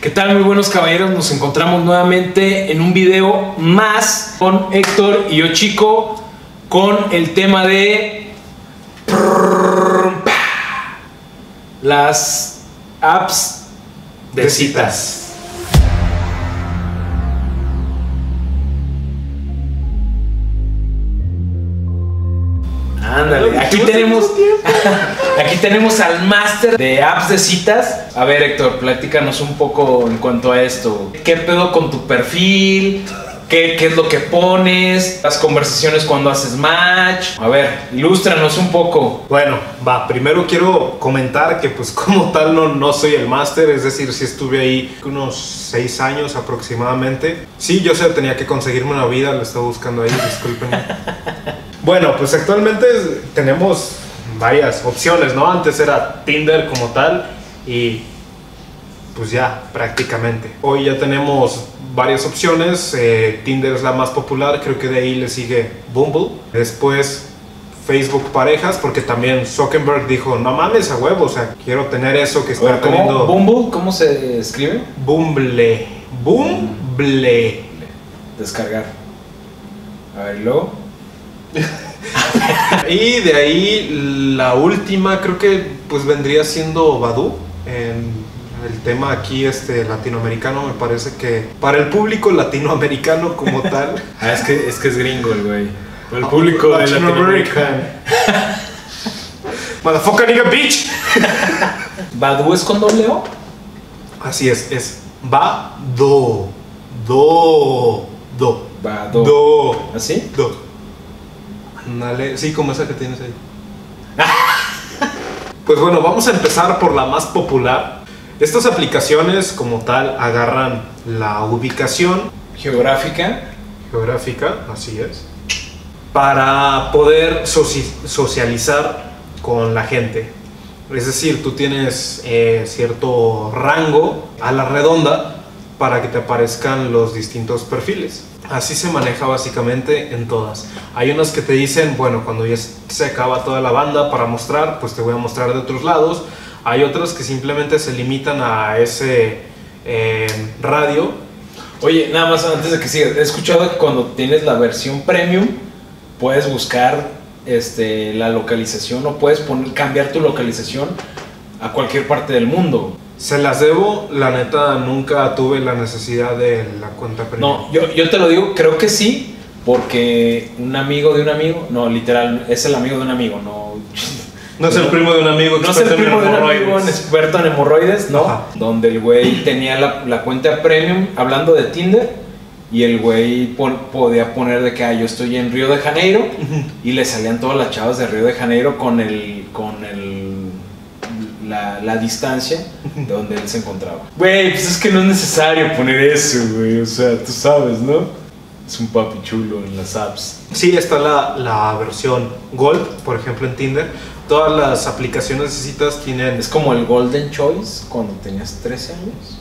¿Qué tal, muy buenos caballeros? Nos encontramos nuevamente en un video más con Héctor y yo, chico, con el tema de las apps de, citas. Ándale, aquí tenemos, aquí tenemos al máster de apps de citas. A ver, Héctor, platícanos un poco en cuanto a esto. ¿Qué pedo con tu perfil? ¿Qué, qué es lo que pones? Las conversaciones cuando haces match. A ver, ilústranos un poco. Bueno, va, primero quiero comentar que pues como tal no, no soy el máster, es decir, sí estuve ahí unos seis años aproximadamente. Sí, yo sé, tenía que conseguirme una vida, lo estaba buscando ahí, disculpen. bueno, pues actualmente tenemos varias opciones, ¿no? Antes era Tinder como tal y pues ya prácticamente. Hoy ya tenemos varias opciones, eh, Tinder es la más popular, creo que de ahí le sigue Bumble, después Facebook parejas, porque también Zuckerberg dijo, no mames a huevo, o sea, quiero tener eso que está ¿Cómo? teniendo ¿Bumble? ¿Cómo se escribe? Bumble, Bumble. Descargar. A ver, ¿y luego. Y de ahí la última creo que pues vendría siendo Badu. En el tema aquí este latinoamericano me parece que para el público latinoamericano como tal Ah, es que es, que es gringo el güey. El Ah, público de Latin Latinoamérica. American. Motherfucker nigga bitch. ¿Badu es con doble O? Así es, es va do do do Badu. do ¿Así? do. Ándale, sí, como esa que tienes ahí. Pues bueno, vamos a empezar por la más popular. Estas aplicaciones como tal agarran la ubicación Geográfica. geográfica, así es, para poder soci- socializar con la gente. Es decir, tú tienes eh, cierto rango a la redonda para que te aparezcan los distintos perfiles. Así se maneja básicamente en todas. Hay unas que te dicen, bueno, cuando ya se acaba toda la banda para mostrar, pues te voy a mostrar de otros lados. Hay otras que simplemente se limitan a ese eh, radio Oye, nada más antes de que sigas, he escuchado que cuando tienes la versión premium puedes buscar este, la localización o puedes cambiar tu localización a cualquier parte del mundo. Se las debo, la neta nunca tuve la necesidad de la cuenta premium. No, yo, yo te lo digo, creo que sí, porque un amigo de un amigo, no, literal, es el amigo de un amigo, no. No es el primo de un amigo No es el en primo de un amigo hemorroides. experto en hemorroides, ¿no? Ajá. Donde el güey tenía la, la cuenta premium hablando de Tinder y el güey pon- podía poner de que ah, yo estoy en Río de Janeiro y le salían todas las chavas de Río de Janeiro con el con el la, la distancia de donde él se encontraba. Güey, pues es que no es necesario poner eso, güey, o sea, tú sabes, ¿no? Es un papi chulo en las apps. Sí, está la, la versión Gold, por ejemplo en Tinder. Todas las aplicaciones de citas tienen... Es como el Golden Choice cuando tenías 13 años.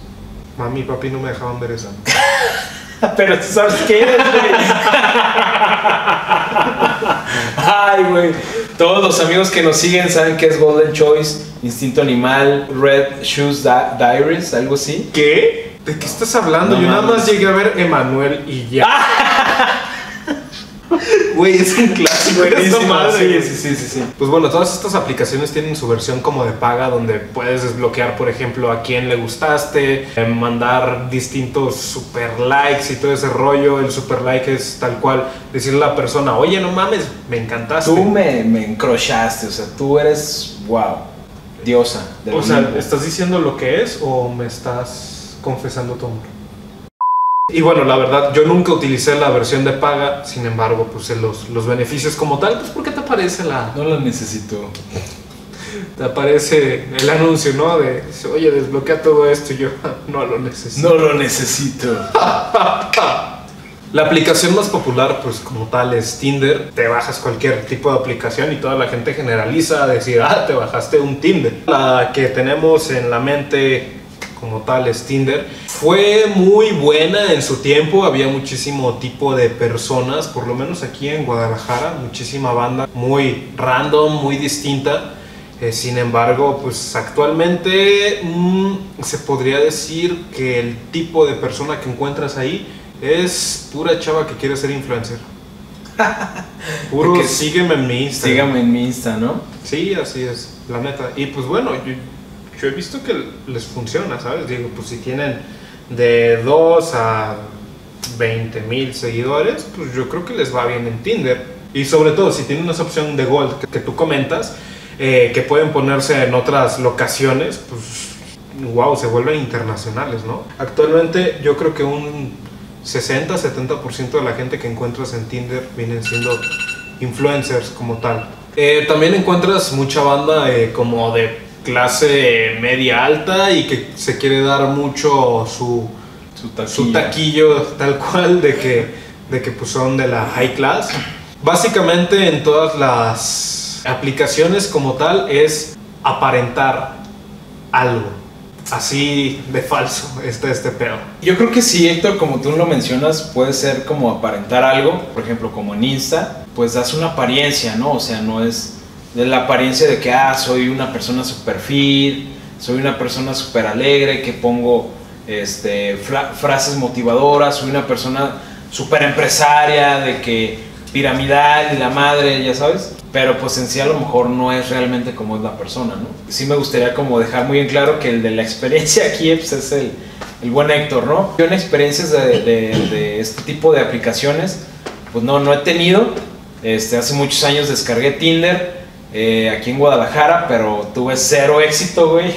Mami y papi no me dejaban ver esa. Pero tú sabes qué es, güey. Ay, güey. Todos los amigos que nos siguen saben que es Golden Choice, Instinto Animal, Red Shoes Di- Diaries, algo así. ¿Qué? ¿De qué estás hablando? No Yo nada más llegué a ver Emanuel y ya. Güey, es un clásico. Buenísimo, madre. sí, sí, sí, sí, sí. Pues bueno, todas estas aplicaciones tienen su versión como de paga donde puedes desbloquear, por ejemplo, a quién le gustaste, eh, mandar distintos super likes y todo ese rollo. El super like es tal cual decirle a la persona, oye, no mames, me encantaste. Tú me, me encrochaste, o sea, tú eres, wow, diosa. del o sea. ¿estás diciendo lo que es o me estás confesando tu amor? Y bueno, la verdad, yo nunca utilicé la versión de paga, sin embargo, pues en los, los beneficios como tal, pues ¿por qué te aparece la, No lo necesito. te aparece el anuncio, ¿no? De, oye, desbloquea todo esto y yo no lo necesito. No lo necesito. La aplicación más popular, pues como tal, es Tinder. Te bajas cualquier tipo de aplicación y toda la gente generaliza a decir, ah, te bajaste un Tinder. La que tenemos en la mente como tal es Tinder. Fue muy buena en su tiempo, había muchísimo tipo de personas, por lo menos aquí en Guadalajara, muchísima banda muy random, muy distinta. Eh, sin embargo, pues actualmente mm, se podría decir que el tipo de persona que encuentras ahí es pura chava que quiere ser influencer. Puro Porque sígueme en mi Instagram. Sígame en mi Insta, ¿no? Sí, así es, la neta. Y pues bueno, yo, yo he visto que les funciona, ¿sabes? Digo, pues si tienen de 2 a 20 mil seguidores, pues yo creo que les va bien en Tinder. Y sobre todo si tienen esa opción de Gold que, que tú comentas, eh, que pueden ponerse en otras locaciones, pues wow, se vuelven internacionales, ¿no? Actualmente yo creo que un 60-70% de la gente que encuentras en Tinder vienen siendo influencers como tal. Eh, también encuentras mucha banda eh, como de clase media alta y que se quiere dar mucho su, Su taquilla. su taquillo tal cual de que, de que pues son de la high class. Básicamente en todas las aplicaciones como tal es aparentar algo. Así de falso está este pedo. Yo creo que sí, Héctor, como tú lo mencionas, puede ser como aparentar algo, por ejemplo, como en Insta, pues das una apariencia, ¿no? O sea, no es de la apariencia de que, ah, soy una persona super fit, soy una persona súper alegre, que pongo este, fra- frases motivadoras, soy una persona súper empresaria, de que piramidal y la madre, ya sabes. Pero pues en sí a lo mejor no es realmente como es la persona, ¿no? Sí me gustaría como dejar muy en claro que el de la experiencia aquí pues, es el, el buen Héctor, ¿no? Yo en experiencias de, de- de este tipo de aplicaciones, pues no, no he tenido. Este, hace muchos años descargué Tinder eh, aquí en Guadalajara, pero tuve cero éxito, güey.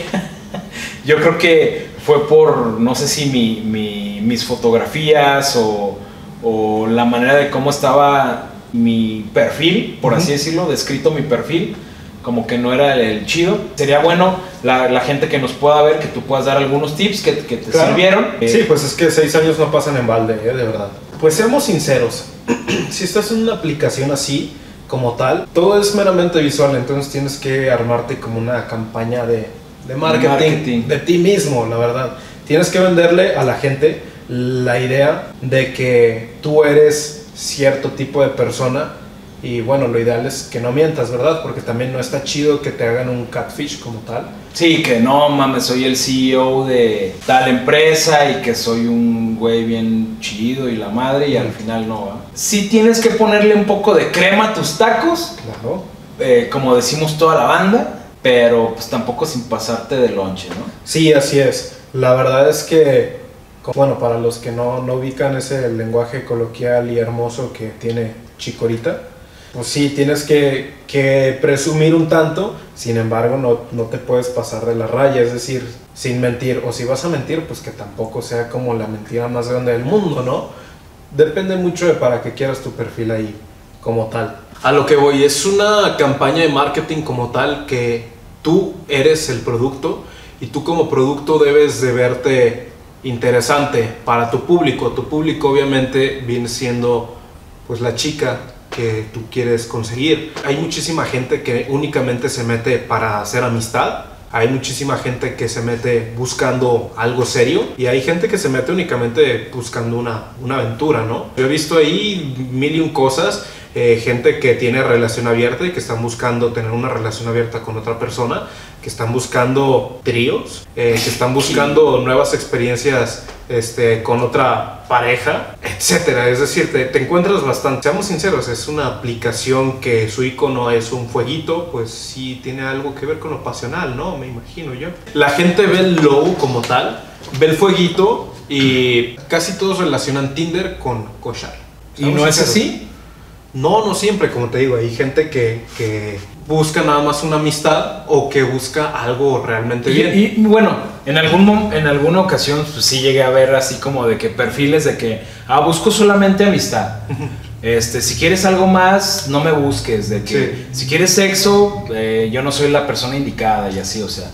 Yo creo que fue por, no sé si mi, mi- mis fotografías o, o la manera de cómo estaba mi perfil, por así decirlo, descrito mi perfil, como que no era el, el chido. Sería bueno la, la gente que nos pueda ver, que tú puedas dar algunos tips que, que te Claro. sirvieron. Sí, Eh, pues es que seis años no pasan en balde, ¿eh? de verdad. Pues seamos sinceros, si estás en una aplicación así, como tal, todo es meramente visual, entonces tienes que armarte como una campaña de, de marketing, Marketing. de ti mismo, la verdad. Tienes que venderle a la gente la idea de que tú eres cierto tipo de persona y bueno, lo ideal es que no mientas, ¿verdad? Porque también no está chido que te hagan un catfish como tal. Sí, que no mames, soy el CEO de tal empresa y que soy un güey bien chido y la madre y al final no va. Sí tienes que ponerle un poco de crema a tus tacos, Claro. eh, como decimos toda la banda, pero pues tampoco sin pasarte de lonche, ¿no? Sí, así es. La verdad es que, bueno, para los que no, no ubican ese lenguaje coloquial y hermoso que tiene Chicorita, pues sí, tienes que, que presumir un tanto, sin embargo, no, no te puedes pasar de la raya, es decir, sin mentir, o si vas a mentir, pues que tampoco sea como la mentira más grande del mundo, ¿no? Depende mucho de para qué quieras tu perfil ahí como tal. A lo que voy, es una campaña de marketing como tal que tú eres el producto y tú como producto debes de verte interesante para tu público. Tu público obviamente viene siendo pues la chica que tú quieres conseguir. Hay muchísima gente que únicamente se mete para hacer amistad. Hay muchísima gente que se mete buscando algo serio y hay gente que se mete únicamente buscando una, una aventura, ¿no? Yo he visto ahí mil y un cosas, eh, gente que tiene relación abierta y que están buscando tener una relación abierta con otra persona, que están buscando tríos, eh, que están buscando nuevas experiencias este, con otra pareja, etcétera. Es decir, te, te encuentras bastante. Seamos sinceros, es una aplicación que su icono es un fueguito, pues sí tiene algo que ver con lo pasional, ¿no? Me imagino yo. La gente ve el low como tal, ve el fueguito y casi todos relacionan Tinder con Koshar. ¿Y no es así? No, no siempre, como te digo, hay gente que, que busca nada más una amistad o que busca algo realmente Y, bien. y, bueno, en, algún, en alguna ocasión pues, sí llegué a ver así como de que perfiles de que, ah, busco solamente amistad. Este, si quieres algo más, no me busques. De que si quieres sexo, eh, yo no soy la persona indicada y así, o sea,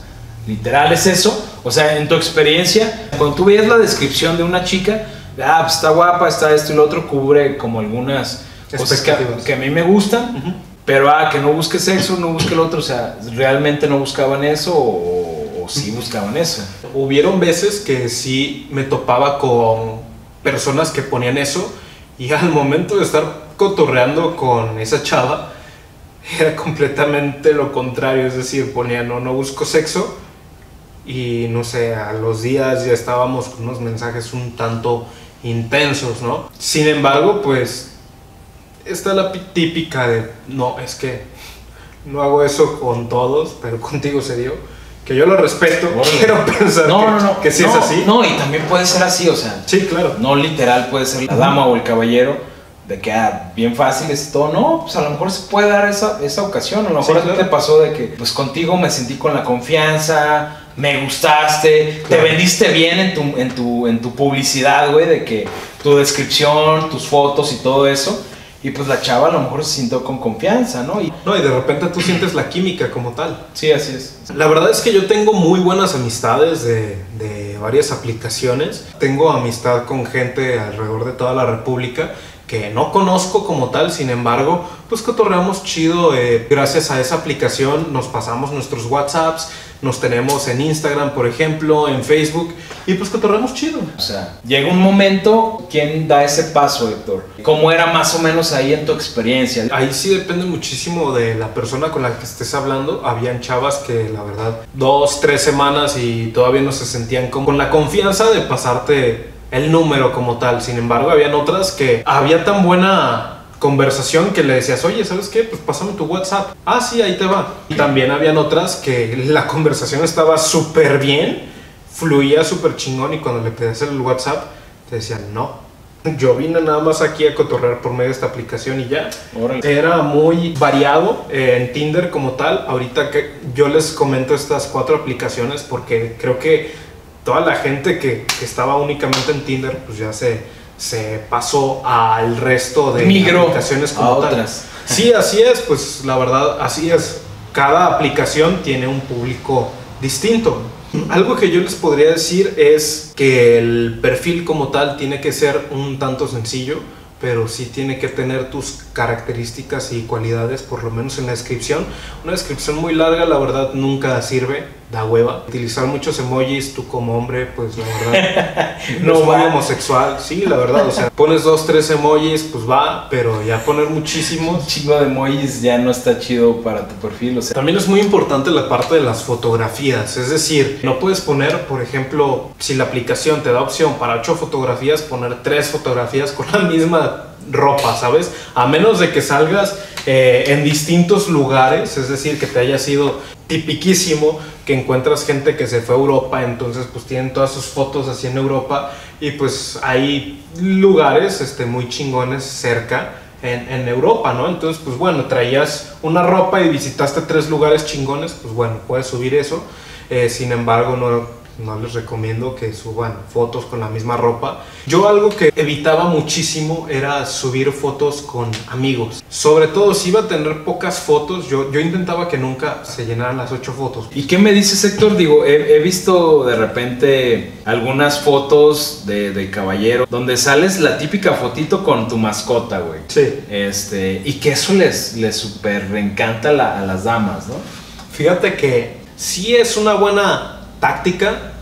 literal es eso. O sea, en tu experiencia, cuando tú veías la descripción de una chica, ah, pues está guapa, está esto y lo otro, cubre como algunas cosas que, que a mí me gustan. Ujú. Pero ah, que no busque sexo, no busque el otro, o sea, ¿realmente no buscaban eso o, o sí buscaban eso? Hubieron veces que sí me topaba con personas que ponían eso y al momento de estar cotorreando con esa chava, era completamente lo contrario, es decir, ponía no, no busco sexo y no sé, a los días ya estábamos con unos mensajes un tanto intensos, ¿no? Sin embargo, pues esta es la típica de, no, es que no hago eso con todos, pero contigo se dio. Que yo lo respeto, quiero pensar no, que, no, no, que sí no, es así. No, y también puede ser así, o sea, Sí, claro. no literal puede ser la dama o el caballero de que ah, bien fáciles y todo. No, pues a lo mejor se puede dar esa, esa ocasión. A lo mejor Sí, claro. te pasó de que pues contigo me sentí con la confianza, me gustaste, Claro. te vendiste bien en tu, en tu, en tu publicidad, güey, de que tu descripción, tus fotos y todo eso. Y pues la chava a lo mejor se sintió con confianza, ¿no? Y No, y de repente tú sientes la química como tal. sí, así es. La verdad es que yo tengo muy buenas amistades de, de varias aplicaciones. Tengo amistad con gente alrededor de toda la República que no conozco como tal, sin embargo, pues cotorreamos chido. eh, gracias a esa aplicación nos pasamos nuestros WhatsApps, nos tenemos en Instagram, por ejemplo, en Facebook, y pues cotorreamos chido. O sea, llega un momento, ¿quién da ese paso, Héctor? ¿Cómo era más o menos ahí en tu experiencia? Ahí sí depende muchísimo de la persona con la que estés hablando. Habían chavas que la verdad dos, tres semanas y todavía no se sentían con, con la confianza de pasarte el número como tal. Sin embargo, habían otras que había tan buena conversación que le decías, oye, ¿sabes qué? Pues pásame tu WhatsApp. Ah, sí, ahí te va. Y también habían otras que la conversación estaba súper bien, fluía súper chingón y cuando le pedías el WhatsApp te decían, no. Yo vine nada más aquí a cotorrear por medio de esta aplicación y ya. Órale. Era muy variado eh, en Tinder como tal. Ahorita que yo les comento estas cuatro aplicaciones porque creo que toda la gente que, que estaba únicamente en Tinder pues ya se, se pasó al resto de Migró aplicaciones a como tal. otras. Sí, así es, pues la verdad, así es. Cada aplicación tiene un público distinto. Algo que yo les podría decir es que el perfil como tal tiene que ser un tanto sencillo, pero sí tiene que tener tus características y cualidades, por lo menos en la descripción. Una descripción muy larga, la verdad, nunca sirve, da hueva. Utilizar muchos emojis, tú como hombre, pues la verdad, No es muy va. homosexual. Sí, la verdad, o sea, pones dos, tres emojis, pues va, pero ya poner muchísimos, Un chingo de emojis ya no está chido para tu perfil, o sea. También es muy importante la parte de las fotografías, es decir, no puedes poner, por ejemplo, si la aplicación te da opción para ocho fotografías, poner tres fotografías con la misma ropa, ¿sabes? A menos de que salgas eh, en distintos lugares, es decir, que te haya sido tipiquísimo que encuentras gente que se fue a Europa, entonces pues tienen todas sus fotos así en Europa y pues hay lugares este, muy chingones cerca en, en Europa, ¿no? Entonces, pues bueno, traías una ropa y visitaste tres lugares chingones, pues bueno, puedes subir eso. Eh, sin embargo, no, no les recomiendo que suban fotos con la misma ropa. Yo algo que evitaba muchísimo era subir fotos con amigos. Sobre todo si iba a tener pocas fotos, yo, yo intentaba que nunca se llenaran las ocho fotos. ¿Y qué me dices, Héctor? Digo, he, he visto de repente algunas fotos de, de caballero donde sales la típica fotito con tu mascota, güey. Sí. Este, y que eso les, les super encanta la- a las damas, ¿no? Fíjate que sí es una buena táctica,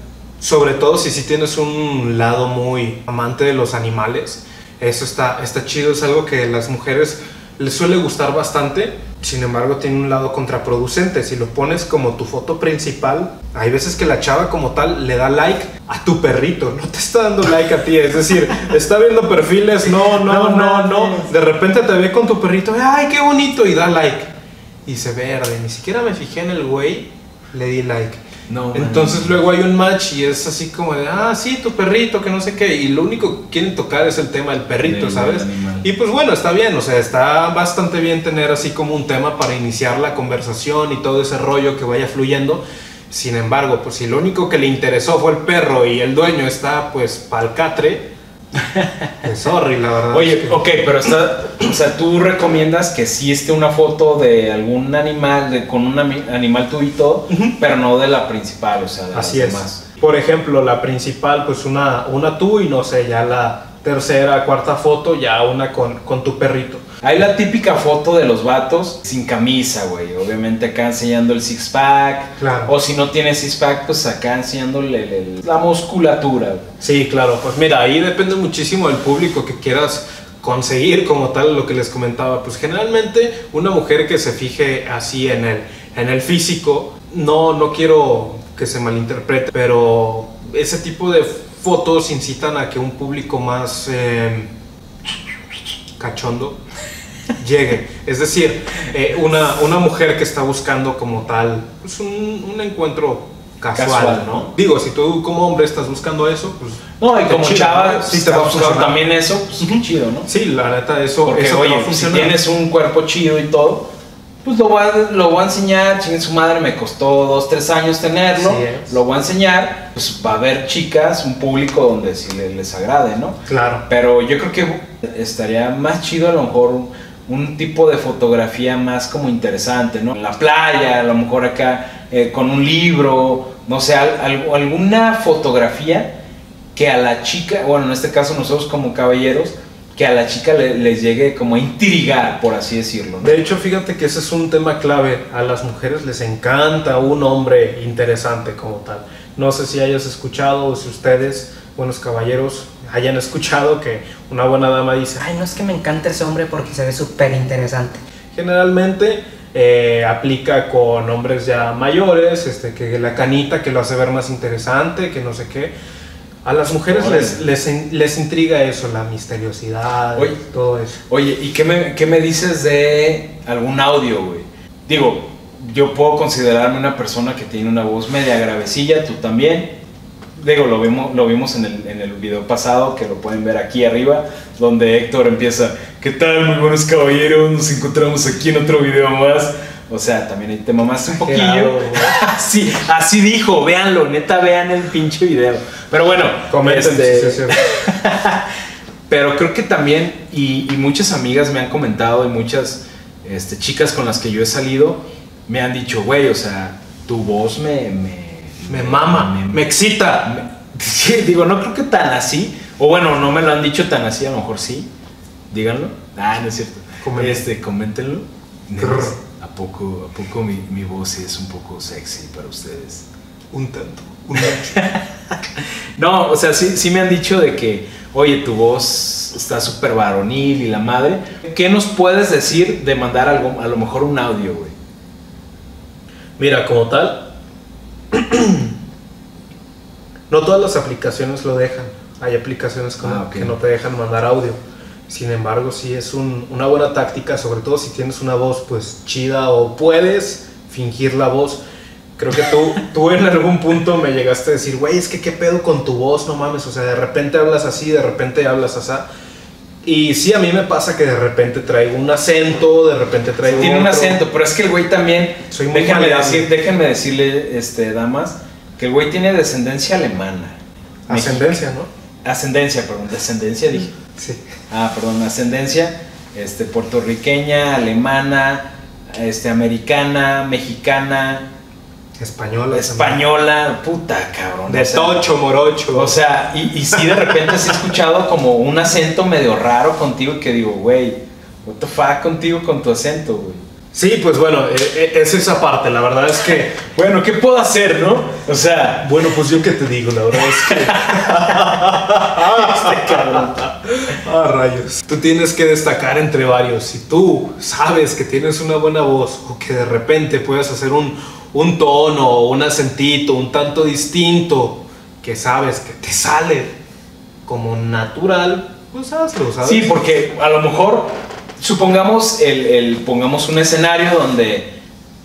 sobre todo si sí tienes un lado muy amante de los animales. Eso está, está chido, es algo que a las mujeres les suele gustar bastante. Sin embargo, tiene un lado contraproducente. Si lo pones como tu foto principal, hay veces que la chava como tal le da like a tu perrito, no te está dando like a ti. Es decir, está viendo perfiles, no, no, No no. De repente te ve con tu perrito, ay, qué bonito, y da like. Y se verde, ni siquiera me fijé en el güey, le di like. No, Entonces man. luego hay un match y es así como de, ah, sí, tu perrito, que no sé qué. Y lo único que quieren tocar es el tema del perrito, ¿sabes? animal. Y pues bueno, está bien, o sea, está bastante bien tener así como un tema para iniciar la conversación y todo ese rollo que vaya fluyendo. Sin embargo, pues si lo único que le interesó fue el perro y el dueño está pues pa'l catre, pues sorry, la verdad. Oye, ok, pero está, o sea, tú recomiendas que sí esté una foto de algún animal, de, con un animal tú y todo, pero no de la principal, o sea, de Así las es. demás. Por ejemplo, la principal, pues una, una tú y no sé, ya la tercera, cuarta foto, ya una con, con tu perrito. Hay la típica foto de los vatos sin camisa, güey. Obviamente acá enseñando el six pack. Claro. O si no tiene six pack, pues acá enseñándole el- el- la musculatura. Sí, claro, pues mira, ahí depende muchísimo del público que quieras conseguir como tal lo que les comentaba. Pues generalmente una mujer que se fije así en el, en el físico, no, no quiero que se malinterprete, pero ese tipo de fotos incitan a que un público más eh, cachondo llegue. Es decir, eh, una, una mujer que está buscando como tal pues un, un encuentro casual, Casual, ¿no? ¿no? Digo, si tú como hombre estás buscando eso, pues... No, y como chido, chava, ¿no? si Sí te va a funcionar. también eso, pues qué chido, ¿no? Sí, la neta, eso, Porque, eso te va a oye, si tienes un cuerpo chido y todo, pues lo voy a, lo voy a enseñar. Chingue su madre, me costó dos, tres años tenerlo. Lo voy a enseñar. Pues va a haber chicas, un público donde sí le- les agrade, ¿no? Claro. Pero yo creo que estaría más chido a lo mejor un, un tipo de fotografía más como interesante, ¿no? En la playa, a lo mejor acá eh, con un libro, no sé, al- alguna fotografía que a la chica, bueno, en este caso nosotros como caballeros, que a la chica le- les llegue como a intrigar, por así decirlo, ¿no? De hecho, fíjate que ese es un tema clave. A las mujeres les encanta un hombre interesante como tal. No sé si hayas escuchado o si ustedes, buenos caballeros, hayan escuchado que una buena dama dice, Ay, no es que me encanta ese hombre porque se ve súper interesante. generalmente eh, aplica con hombres ya mayores, este, que la canita que lo hace ver más interesante, que no sé qué. A las mujeres les, les, les intriga eso, la misteriosidad, Oye. todo eso. Oye, ¿y qué me, qué me dices de algún audio, güey? Digo, yo puedo considerarme una persona que tiene una voz media gravecilla, tú también. Digo, lo vimos, lo vimos en, el, en el video pasado, que lo pueden ver aquí arriba, donde Héctor empieza, ¿qué tal, muy buenos caballeros? Nos encontramos aquí en otro video más. O sea, también ahí te mamaste un poquillo. Así, así dijo, véanlo, neta, vean el pinche video. Pero bueno, Comenten este, sí es cierto. pero creo que también, y, y muchas amigas me han comentado, y muchas este, chicas con las que yo he salido, me han dicho, güey, o sea, tu voz me... Me, Me mama, me, me- excita. me- sí, digo, no creo que tan así, o bueno, no me lo han dicho tan así, a lo mejor sí, díganlo. Ah, no es cierto. Comenten. Este, coméntenlo. ¿A poco, a poco mi, mi voz sí es un poco sexy para ustedes? Un tanto, un. No, o sea, sí, sí me han dicho de que, oye, tu voz está súper varonil y la madre. ¿Qué nos puedes decir de mandar algo, a lo mejor un audio, güey? Mira, como tal, no todas las aplicaciones lo dejan. Hay aplicaciones como Ah, que no te dejan mandar audio. Sin embargo, sí es un- una buena táctica, sobre todo si tienes una voz pues chida o puedes fingir la voz. Creo que tú, tú en algún punto me llegaste a decir, güey, es que qué pedo con tu voz, no mames. O sea, de repente hablas así, de repente hablas así. Y sí, a mí me pasa que de repente traigo un acento, de repente traigo Tiene un acento, pero es que el güey también. Soy muy déjenme, decir, déjenme decirle, este, damas, que el güey tiene descendencia alemana. Ascendencia, ¿no? Ascendencia, perdón, descendencia dije. Sí. Ah, perdón, ascendencia este, puertorriqueña, alemana, este, americana, mexicana, Española. española, puta cabrón. De o sea, tocho, morocho. O sea, y, y sí de repente sí he escuchado como un acento medio raro contigo que digo, güey, what the fuck contigo con tu acento, güey. Sí, pues bueno, eh, eh, es esa parte. La verdad es que, Bueno, ¿qué puedo hacer, no? O sea, bueno, pues yo qué te digo, la verdad es que. este cabrón. Ah, rayos. Tú tienes que destacar entre varios. Si tú sabes que tienes una buena voz o que de repente puedes hacer un, un tono o un acentito un tanto distinto que sabes que te sale como natural, pues hazlo, ¿sabes? Sí, porque a lo mejor, supongamos, el, el- pongamos un escenario donde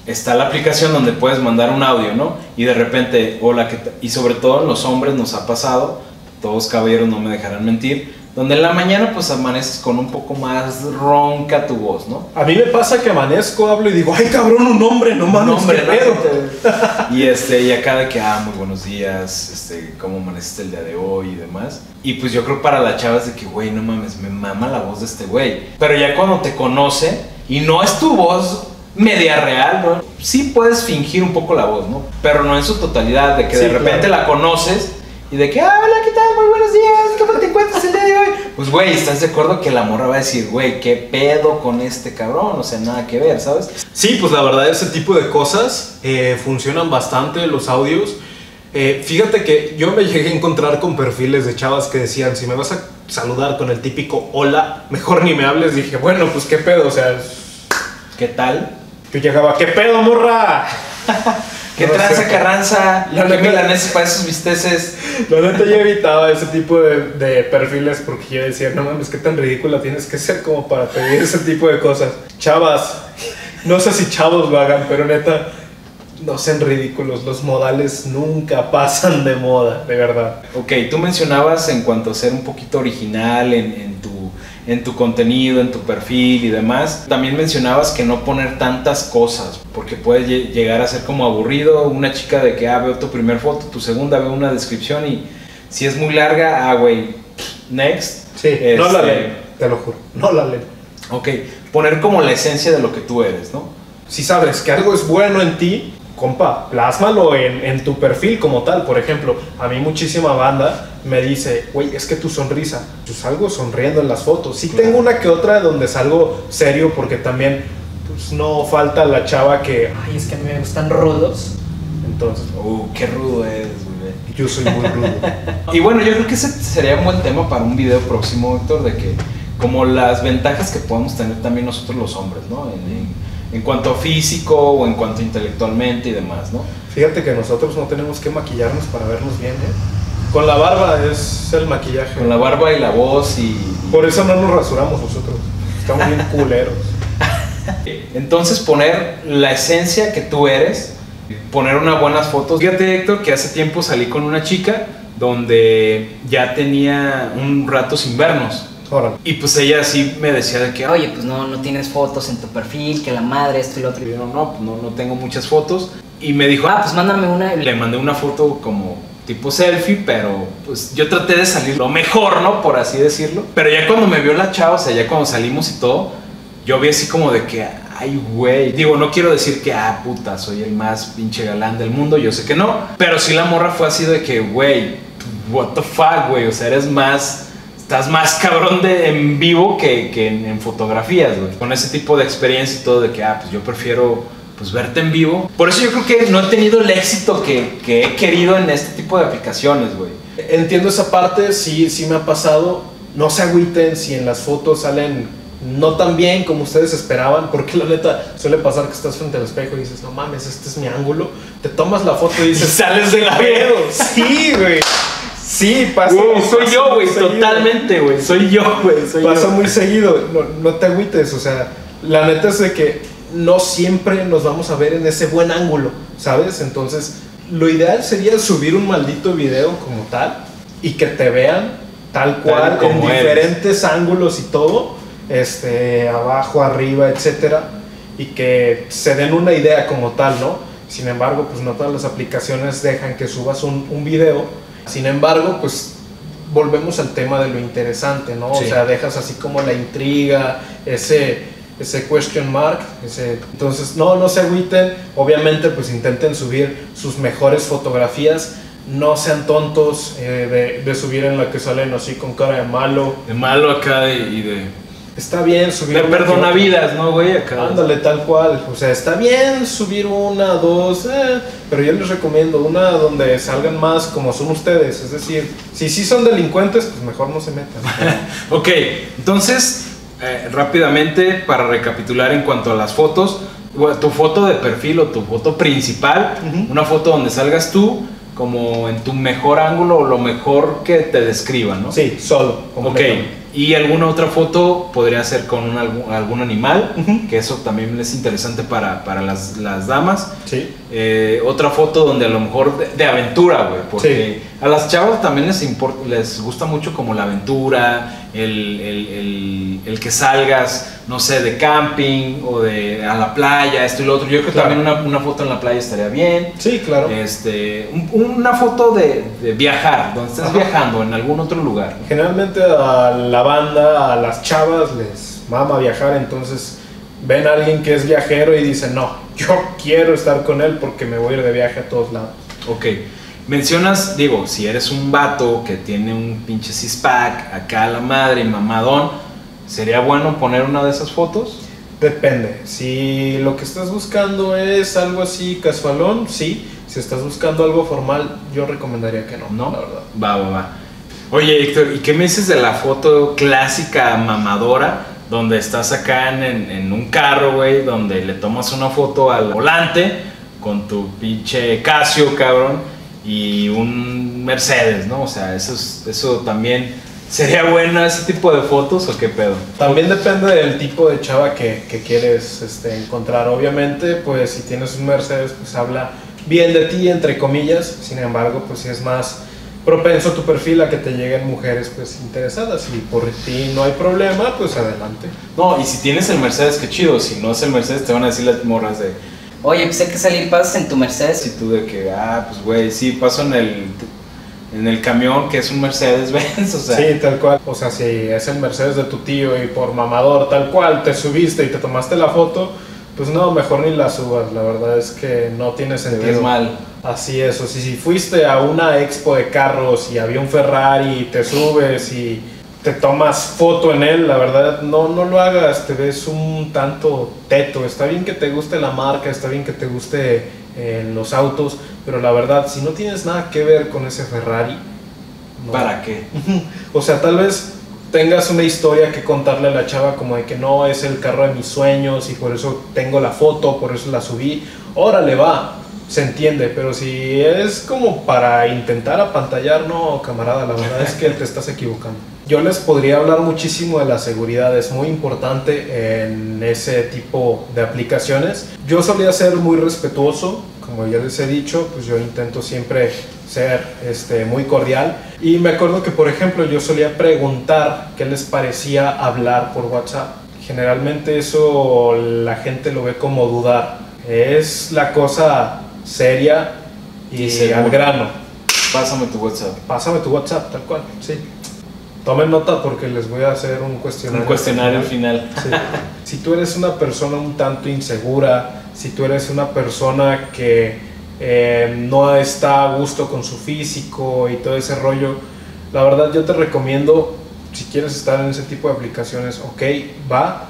está la aplicación donde puedes mandar un audio, ¿no? Y de repente, hola, ¿qué? Y sobre todo en los hombres nos ha pasado, todos caballeros no me dejarán mentir, donde en la mañana pues amaneces con un poco más ronca tu voz, ¿no? A mí me pasa que amanezco, hablo y digo, ay cabrón, un hombre, no mames, No, hombre. Y este, y acá de que, ah, muy buenos días, este, cómo amaneciste el día de hoy y demás. Y pues yo creo para la chava es de que, güey, no mames, me mama la voz de este güey. Pero ya cuando te conoce y no es tu voz media real, ¿no? Sí puedes fingir un poco la voz, ¿no? Pero no en su totalidad, de que Sí, de repente claro. la conoces y de que, ah, hola, ¿qué tal? Muy buenos días, ¿cómo te encuentras el día de hoy? Pues, güey, ¿estás de acuerdo que la morra va a decir, güey, qué pedo con este cabrón? O sea, nada que ver, ¿sabes? Sí, pues la verdad ese tipo de cosas eh, funcionan bastante los audios. Eh, fíjate que yo me llegué a encontrar con perfiles de chavas que decían, si me vas a saludar con el típico hola, mejor ni me hables. Dije, bueno, pues qué pedo, o sea, ¿Qué tal? yo llegaba, ¿qué pedo, morra? ¿Qué tranza, carranza? La ¿Qué milaneses para esos bisteces? La neta yo evitaba ese tipo de, de perfiles porque yo decía, no mames, qué tan ridícula tienes que ser como para pedir ese tipo de cosas. Chavas, no sé si chavos lo hagan, pero neta, no sean ridículos. Los modales nunca pasan de moda, de verdad. Ok, tú mencionabas en cuanto a ser un poquito original en, en tu, en tu contenido, en tu perfil y demás. También mencionabas que no poner tantas cosas, porque puede lle- llegar a ser como aburrido. Una chica de que, ah, veo tu primer foto, tu segunda, veo una descripción y si es muy larga, ah, güey, next. Sí, no la Este, leen, te lo juro, no la leen. Ok, poner como la esencia de lo que tú eres, ¿no? Si sabes que algo es bueno en ti, compa, plásmalo en, en tu perfil como tal. Por ejemplo, a mí muchísima banda me dice, güey, es que tu sonrisa, yo salgo sonriendo en las fotos. Sí tengo una que otra donde salgo serio porque también pues, no falta la chava que, Ay, es que a mí me gustan rudos. entonces, Uh, qué rudo eres, güey. yo soy muy rudo. Y bueno, yo creo que ese sería un buen tema para un video próximo, Héctor, de que como las ventajas que podemos tener también nosotros los hombres, ¿no? En, en- en cuanto a físico o en cuanto a intelectualmente y demás, ¿no? Fíjate que nosotros no tenemos que maquillarnos para vernos bien, ¿eh? Con la barba es el maquillaje. Con la barba y la voz y... Por eso no nos rasuramos nosotros. Estamos bien culeros. Entonces poner la esencia que tú eres, poner unas buenas fotos. Fíjate Héctor que hace tiempo salí con una chica donde ya tenía un rato sin vernos. Y pues ella sí me decía de que, Oye, pues no, no tienes fotos en tu perfil, que la madre, esto y lo otro. Y yo, no, pues no, no tengo muchas fotos. Y me dijo, Ah, pues mándame una. le mandé una foto como tipo selfie, pero pues yo traté de salir lo mejor, ¿no? Por así decirlo. Pero ya cuando me vio la chava, o sea, ya cuando salimos y todo, yo vi así como de que, ay, güey. Digo, no quiero decir que, ah, puta, soy el más pinche galán del mundo, yo sé que no. Pero sí la morra fue así de que, güey, what the fuck, güey. O sea, eres más... Estás más cabrón de en vivo que, que en, en fotografías, güey. Con ese tipo de experiencia y todo de que, ah, pues yo prefiero pues verte en vivo. Por eso yo creo que no he tenido el éxito que, que he querido en este tipo de aplicaciones, güey. Entiendo esa parte, sí, sí me ha pasado. No se agüiten si en las fotos salen no tan bien como ustedes esperaban, porque la neta suele pasar que estás frente al espejo y dices, no mames, este es mi ángulo. Te tomas la foto y dices, sales de la pedo. Sí, güey. Sí, pasa. Wow, soy pasa yo, güey, totalmente, güey. Soy yo, güey, Pasa yo. muy seguido, no, no te agüites, o sea, la neta es de que no siempre nos vamos a ver en ese buen ángulo, ¿sabes? Entonces, lo ideal sería subir un maldito video como tal y que te vean tal cual, eres. diferentes ángulos y todo, este, abajo, arriba, etcétera, y que se den una idea como tal, ¿no? Sin embargo, pues no todas las aplicaciones dejan que subas un, un video. Sin embargo, pues volvemos al tema de lo interesante, ¿no? Sí. O sea, dejas así como la intriga, ese, ese question mark, ese... Entonces, no, no se agüiten, obviamente pues intenten subir sus mejores fotografías, no sean tontos eh, de, de subir en la que salen así con cara de malo. De malo acá y de... Está bien subir... De una que perdona otra. vidas, ¿no, güey? Acá. Ándale, tal cual. O sea, está bien subir una, dos, eh, pero yo les recomiendo una donde salgan más como son ustedes. Es decir, si sí son delincuentes, pues mejor no se metan. Ok, entonces, eh, rápidamente, para recapitular en cuanto a las fotos, bueno, tu foto de perfil o tu foto principal, una foto donde salgas tú como en tu mejor ángulo o lo mejor que te describa, ¿no? Sí, solo. Ok. Y alguna otra foto podría ser con un, algún, animal, que eso también es interesante para, para las, las damas. Sí. Eh, otra foto donde a lo mejor de, de aventura, güey, porque a las chavas también les, import- les gusta mucho como la aventura, el, el- el- el que salgas, no sé, de camping o de a la playa, esto y lo otro. Yo creo que Claro. también una, una foto en la playa estaría bien. Sí, claro. Este, un- una foto de, de viajar, donde estés Ajá. viajando en algún otro lugar. Generalmente a la banda, a las chavas les mama viajar, entonces ven a alguien que es viajero y dicen, no, yo quiero estar con él porque me voy a ir de viaje a todos lados. Ok. Mencionas, digo, si eres un vato que tiene un pinche six-pack, acá a la madre, mamadón, ¿sería bueno poner una de esas fotos? Depende. Si lo que estás buscando es algo así casualón, sí. Si estás buscando algo formal, yo recomendaría que no, ¿No? la verdad. Va, va, va. Oye, Héctor, ¿y qué me dices de la foto clásica mamadora? Donde estás acá en, en- en un carro, güey, donde le tomas una foto al volante con tu pinche Casio, cabrón, y un Mercedes, ¿no? O sea, eso, es- eso también sería bueno, ese tipo de fotos, ¿o qué pedo? También depende del tipo de chava que, que quieres este, encontrar. Obviamente, pues si tienes un Mercedes, pues habla bien de ti, entre comillas. Sin embargo, pues si es más propenso tu perfil a que te lleguen mujeres pues interesadas y por ti no hay problema, pues adelante. No, y si tienes el Mercedes, qué chido. Si no es el Mercedes, te van a decir las morras de. Oye, pues hay que salir pasas en tu Mercedes. Si tú de que, ah, pues güey, sí, paso en el, en el camión que es un Mercedes Benz, o sea. Sí, tal cual. O sea, si es el Mercedes de tu tío y por mamador tal cual te subiste y te tomaste la foto, pues no, mejor ni la subas. La verdad es que no tiene sentido. ves mal. Así es, o si, si fuiste a una expo de carros y había un Ferrari y te subes y te tomas foto en él, la verdad no, no lo hagas, te ves un tanto teto. Está bien que te guste la marca, está bien que te guste eh, los autos, pero la verdad, si no tienes nada que ver con ese Ferrari, no. ¿Para qué? O sea, tal vez tengas una historia que contarle a la chava como de que no es el carro de mis sueños y por eso tengo la foto, por eso la subí. Órale, va, se entiende, pero si es como para intentar apantallar, no, camarada, la verdad es que te estás equivocando. Yo les podría hablar muchísimo de la seguridad, es muy importante en ese tipo de aplicaciones. Yo solía ser muy respetuoso, como ya les he dicho, pues yo intento siempre ser este, muy cordial. Y me acuerdo que, por ejemplo, yo solía preguntar qué les parecía hablar por WhatsApp. Generalmente eso la gente lo ve como dudar. Es la cosa seria y, Y al grano. Pásame tu WhatsApp. Pásame tu WhatsApp, tal cual, sí. Tomen nota porque les voy a hacer un cuestionario. Un cuestionario al final. Sí. Si tú eres una persona un tanto insegura, si tú eres una persona que eh, no está a gusto con su físico y todo ese rollo, la verdad yo te recomiendo, si quieres estar en ese tipo de aplicaciones, ok, va.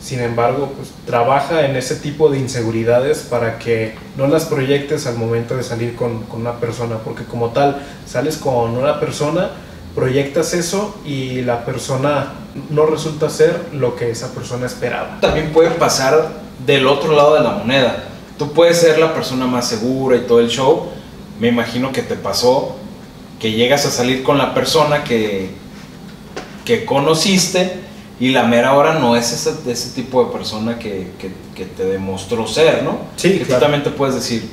Sin embargo, pues trabaja en ese tipo de inseguridades para que no las proyectes al momento de salir con, con una persona, porque como tal, sales con una persona, proyectas eso y la persona no resulta ser lo que esa persona esperaba. También puede pasar del otro lado de la moneda. Tú puedes ser la persona más segura y todo el show. Me imagino que te pasó que llegas a salir con la persona que, que conociste y la mera hora no es ese, ese tipo de persona que, que- que te demostró ser, ¿no? Sí, que claro. tú también te puedes decir,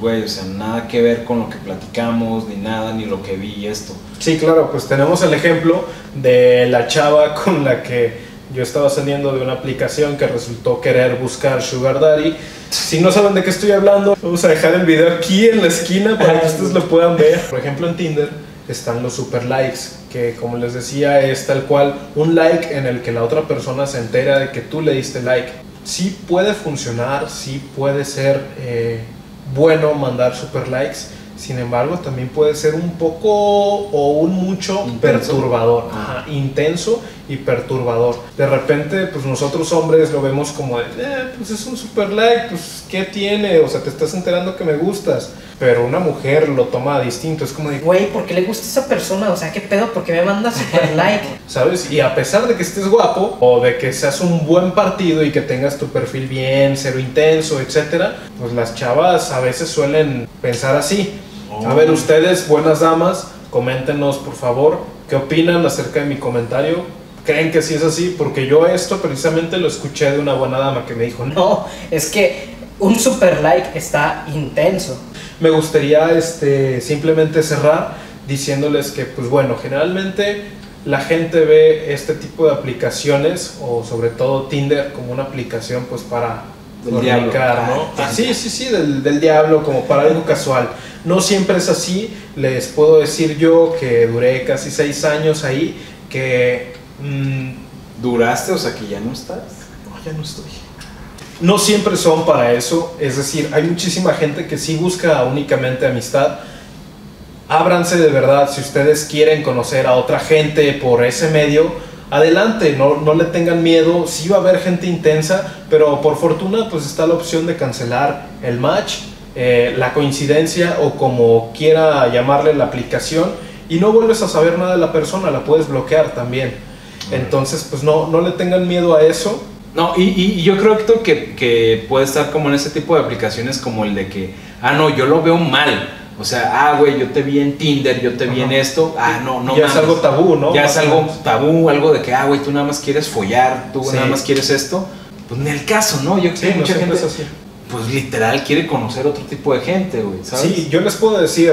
pues güey, o sea, nada que ver con lo que platicamos, ni nada, ni lo que vi y esto. Sí, claro, pues tenemos el ejemplo de la chava con la que yo estaba saliendo de una aplicación que resultó querer buscar Sugar Daddy. Si no saben de qué estoy hablando, vamos a dejar el video aquí en la esquina para que ustedes lo puedan ver. Por ejemplo, en Tinder están los super likes, que como les decía es tal cual un like en el que la otra persona se entera de que tú le diste like. Sí puede funcionar, sí puede ser eh, bueno mandar super likes, sin embargo también puede ser un poco o un mucho Intenso. perturbador, Ajá, intenso y perturbador. De repente, pues nosotros hombres lo vemos como de, "Eh, pues es un super like, pues ¿qué tiene? O sea, te estás enterando que me gustas. Pero una mujer lo toma distinto, es como de, Güey, ¿por qué le gusta esa persona? O sea, ¿qué pedo? ¿Por qué me manda super like? ¿sabes? Y a pesar de que estés guapo o de que seas un buen partido y que tengas tu perfil bien, cero intenso, etcétera, pues las chavas a veces suelen pensar así. A ver, ustedes, buenas damas, coméntenos por favor qué opinan acerca de mi comentario. ¿Creen que sí es así? Porque yo esto precisamente lo escuché de una buena dama que me dijo, no. Es que un super like está intenso. Me gustaría este, simplemente cerrar diciéndoles que, pues bueno, generalmente la gente ve este tipo de aplicaciones, o sobre todo Tinder, como una aplicación pues para Del diablo. ¿no? Ah, sí, sí, sí, del, del diablo, como para algo casual. No siempre es así, les puedo decir yo que duré casi seis años ahí, que... mm, ¿Duraste? O sea, que ya no estás. no, ya no estoy. No siempre son para eso, es decir, hay muchísima gente que sí busca únicamente amistad. Ábranse de verdad, si ustedes quieren conocer a otra gente por ese medio, adelante, no, no le tengan miedo, sí va a haber gente intensa, pero por fortuna pues está la opción de cancelar el match eh, la coincidencia o como quiera llamarle la aplicación y no vuelves a saber nada de la persona, la puedes bloquear también. Entonces, pues no, no le tengan miedo a eso. No, y, y yo creo que, que puede estar como en ese tipo de aplicaciones como el de que, ah, no, yo lo veo mal. O sea, ah, güey, yo te vi en Tinder, yo te vi en esto. Ah, no, no. Ya es algo tabú, ¿no? Ya es algo tabú, algo de que, ah, güey, tú nada más quieres follar, tú Sí. nada más quieres esto. Pues ni el caso, ¿no? Yo creo Sí, que no mucha gente, así. pues literal, quiere conocer otro tipo de gente, güey, ¿sabes? Sí, yo les puedo decir,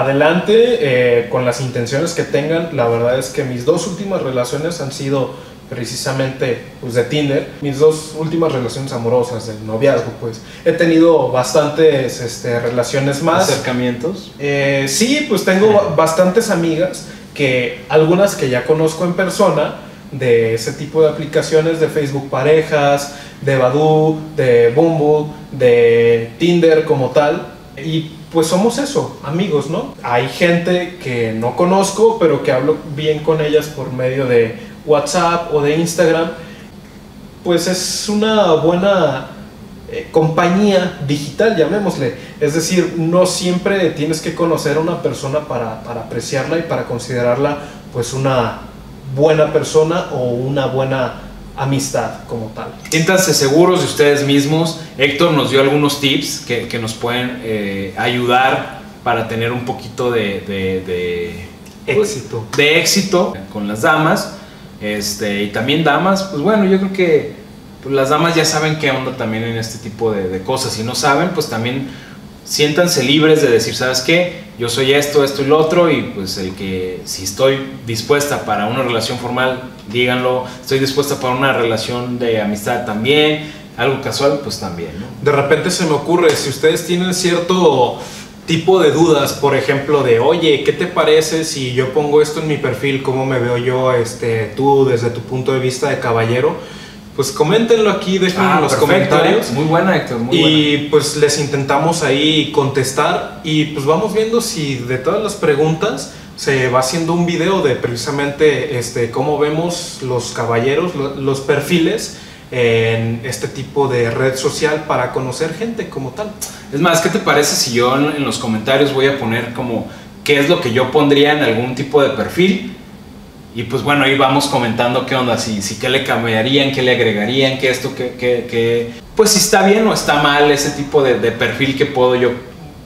adelante eh, con las intenciones que tengan. La verdad es que mis dos últimas relaciones han sido precisamente pues, de Tinder. Mis dos últimas relaciones amorosas, de noviazgo, pues. He tenido bastantes este, relaciones más. Acercamientos. Eh, sí, pues tengo ba- bastantes amigas que algunas que ya conozco en persona de ese tipo de aplicaciones de Facebook parejas, de Badoo, de Bumble, de Tinder como tal y pues somos eso, amigos, ¿no? Hay gente que no conozco, pero que hablo bien con ellas por medio de WhatsApp o de Instagram. Pues es una buena eh, compañía digital, llamémosle. Es decir, no siempre tienes que conocer a una persona para, para apreciarla y para considerarla pues una buena persona o una buena amistad como tal. Siéntanse seguros de ustedes mismos. Héctor nos dio algunos tips que, que nos pueden eh, ayudar para tener un poquito de, de- de- Éxito. de éxito con las damas. Este, y también damas, pues bueno, yo creo que pues, las damas ya saben qué onda también en este tipo de, de cosas. Si no saben, pues también siéntanse libres de decir, ¿sabes qué? Yo soy esto, esto y lo otro, y pues el que si estoy dispuesta para una relación formal, díganlo, estoy dispuesta para una relación de amistad también, algo casual, pues también. De repente se me ocurre, si ustedes tienen cierto tipo de dudas, por ejemplo, de, oye, ¿qué te parece si yo pongo esto en mi perfil? ¿Cómo me veo yo, este, tú, desde tu punto de vista de caballero? Pues coméntenlo aquí, déjenlo en los Ah, perfecto, comentarios. Muy buena, Héctor, muy Y buena. pues les intentamos ahí contestar y pues vamos viendo si de todas las preguntas se va haciendo un video de precisamente este, cómo vemos los caballeros, lo- los perfiles en este tipo de red social para conocer gente como tal. Es más, ¿qué te parece si yo en, en los comentarios voy a poner como qué es lo que yo pondría en algún tipo de perfil? Y pues bueno, ahí vamos comentando qué onda, si, si qué le cambiarían, qué le agregarían, qué esto, qué, qué, qué- Pues si está bien o está mal ese tipo de, de perfil que puedo yo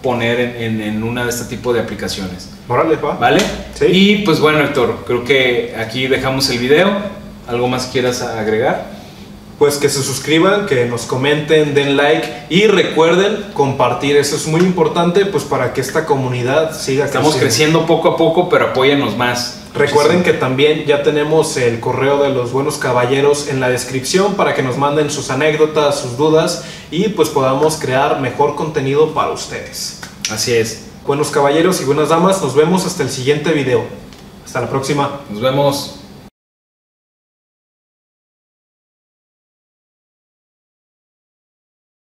poner en, en- en una de este tipo de aplicaciones. Órale, va. ¿Vale? Sí. Y pues bueno, Héctor, creo que aquí dejamos el video. ¿Algo más quieras agregar? Pues que se suscriban, que nos comenten, den like y recuerden compartir. Eso es muy importante pues para que esta comunidad siga Estamos creciendo poco a poco, pero apóyanos más. Recuerden que también ya tenemos el correo de los buenos caballeros en la descripción para que nos manden sus anécdotas, sus dudas y pues podamos crear mejor contenido para ustedes. Así es. Buenos caballeros y buenas damas, nos vemos hasta el siguiente video. Hasta la próxima. Nos vemos.